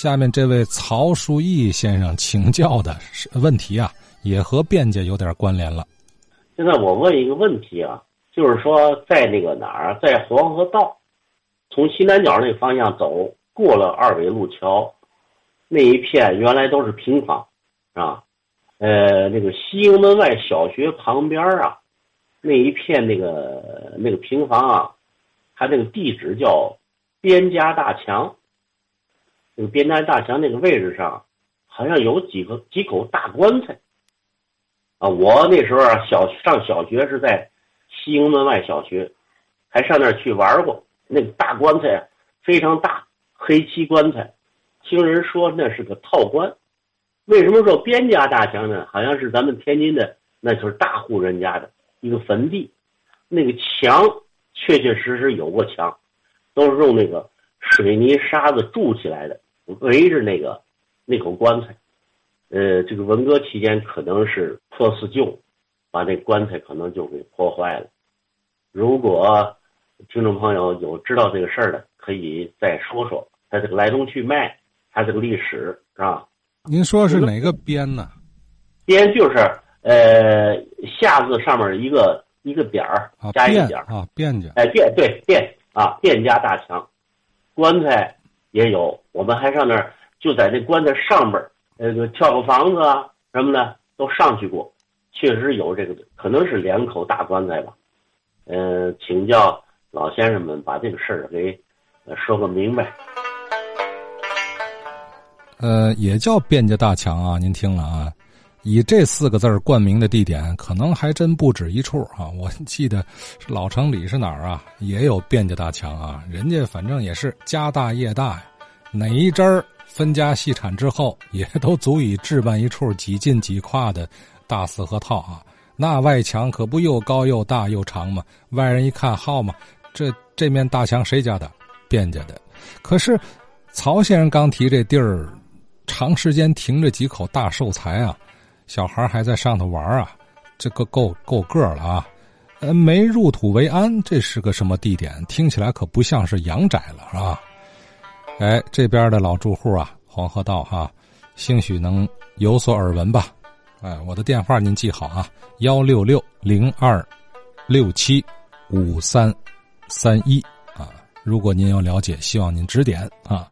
下面这位曹书义先生请教的问题啊，也和卞家有点关联了。现在我问一个问题啊，就是说在那个哪儿，在黄河道，从西南角那个方向走，过了二纬路桥，那一片原来都是平房，啊，呃，那个西营门外小学旁边啊，那一片那个那个平房啊，它那个地址叫边家大墙。那个边家大墙那个位置上，好像有几个几口大棺材。啊，我那时候啊，小上小学是在西营门外小学，还上那儿去玩过。那个大棺材啊非常大，黑漆棺材，听人说那是个套棺。为什么说边家大墙呢？好像是咱们天津的，那就是大户人家的一个坟地。那个墙确确实实有过墙，都是用那个水泥沙子筑起来的。围着那个那口棺材，呃，这个文革期间可能是破四旧，把那棺材可能就给破坏了。如果听众朋友有知道这个事儿的，可以再说说它这个来龙去脉，它这个历史啊？您说是哪个边呢？边就是呃下字上面一个一个点儿加一个点儿啊，卞家哎卞对卞啊卞家大强，棺材。也有，我们还上那儿，就在那棺材上边儿，那个跳个房子啊什么的都上去过，确实有这个，可能是两口大棺材吧。嗯，请教老先生们把这个事儿给说个明白。呃，也叫卞家大墙啊，您听了啊？以这四个字冠名的地点，可能还真不止一处啊！我记得老城里是哪儿啊？也有卞家大墙啊！人家反正也是家大业大呀，哪一支儿分家细产之后，也都足以置办一处几进几跨的大四合套啊！那外墙可不又高又大又长吗？外人一看，好嘛，这这面大墙谁家的？卞家的。可是曹先生刚提这地儿，长时间停着几口大寿材啊！小孩还在上头玩啊，这个够够个了啊！呃，没入土为安，这是个什么地点？听起来可不像是阳宅了，是吧？哎，这边的老住户啊，黄河道哈，兴许能有所耳闻吧？哎，我的电话您记好啊，幺六六零二六七五三三一啊！如果您有了解，希望您指点啊。